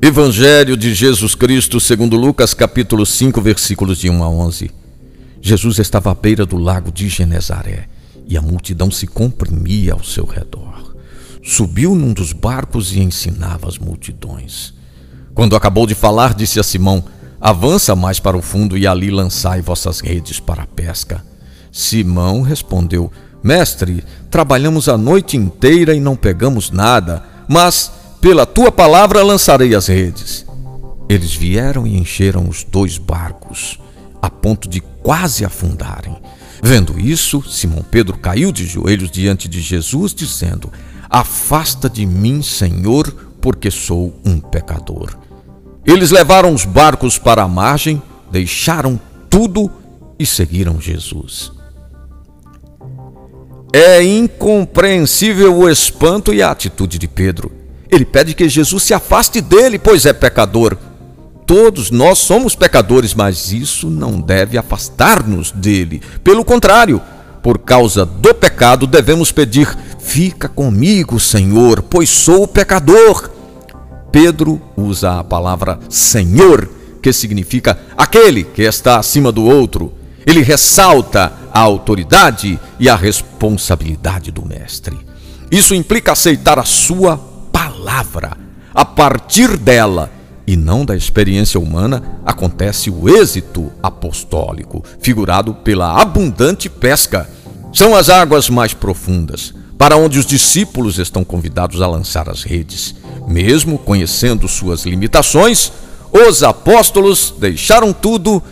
Evangelho de Jesus Cristo, segundo Lucas, capítulo 5, versículos de 1 a 11. Jesus estava à beira do lago de Genezaré e a multidão se comprimia ao seu redor. Subiu num dos barcos e ensinava as multidões. Quando acabou de falar, disse a Simão: Avança mais para o fundo e ali lançai vossas redes para a pesca. Simão respondeu: Mestre, trabalhamos a noite inteira e não pegamos nada, mas pela tua palavra lançarei as redes. Eles vieram e encheram os dois barcos, a ponto de quase afundarem. Vendo isso, Simão Pedro caiu de joelhos diante de Jesus, dizendo: Afasta de mim, Senhor, porque sou um pecador. Eles levaram os barcos para a margem, deixaram tudo e seguiram Jesus. É incompreensível o espanto e a atitude de Pedro. Ele pede que Jesus se afaste dele, pois é pecador. Todos nós somos pecadores, mas isso não deve afastar-nos dele. Pelo contrário, por causa do pecado, devemos pedir: Fica comigo, Senhor, pois sou pecador. Pedro usa a palavra Senhor, que significa aquele que está acima do outro. Ele ressalta a autoridade e a responsabilidade do Mestre. Isso implica aceitar a sua palavra. A partir dela, e não da experiência humana, acontece o êxito apostólico, figurado pela abundante pesca. São as águas mais profundas, para onde os discípulos estão convidados a lançar as redes. Mesmo conhecendo suas limitações, os apóstolos deixaram tudo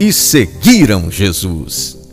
e seguiram Jesus.